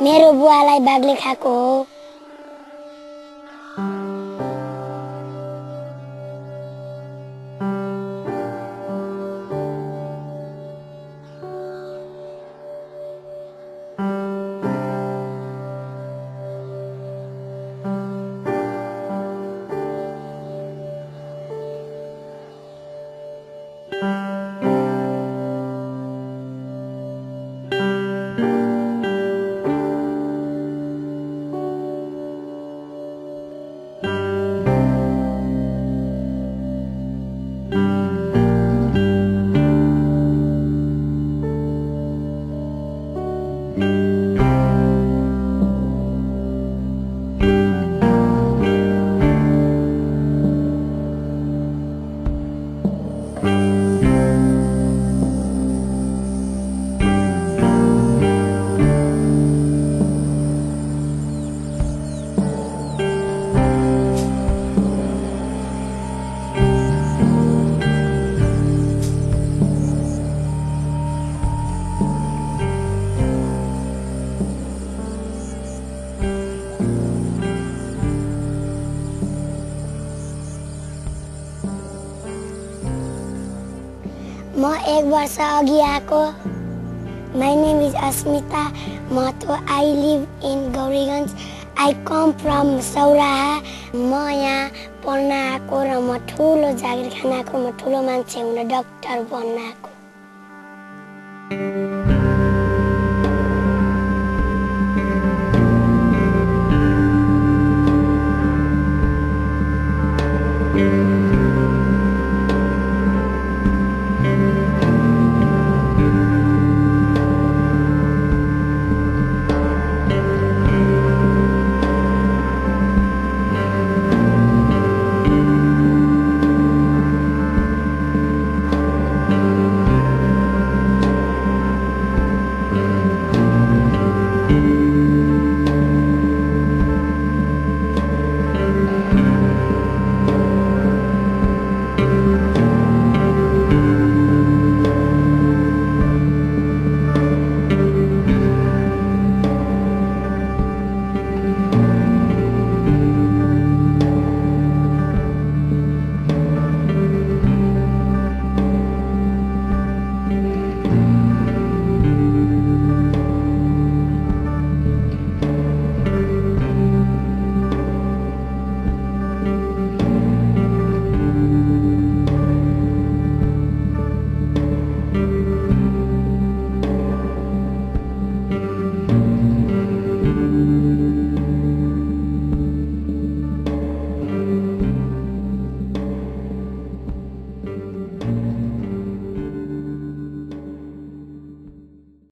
मेरो बुवालाई बाघले खाएको हो। म एक वर्ष अघि आएको माई नेम इज अस्मिता म तो I live in Gauriganj I come from Sauraha म यहाँ पढ्न आएको र म ठुलो जागिर खान आएको म ठुलो मान्छे हुन डक्टर बन्न आएको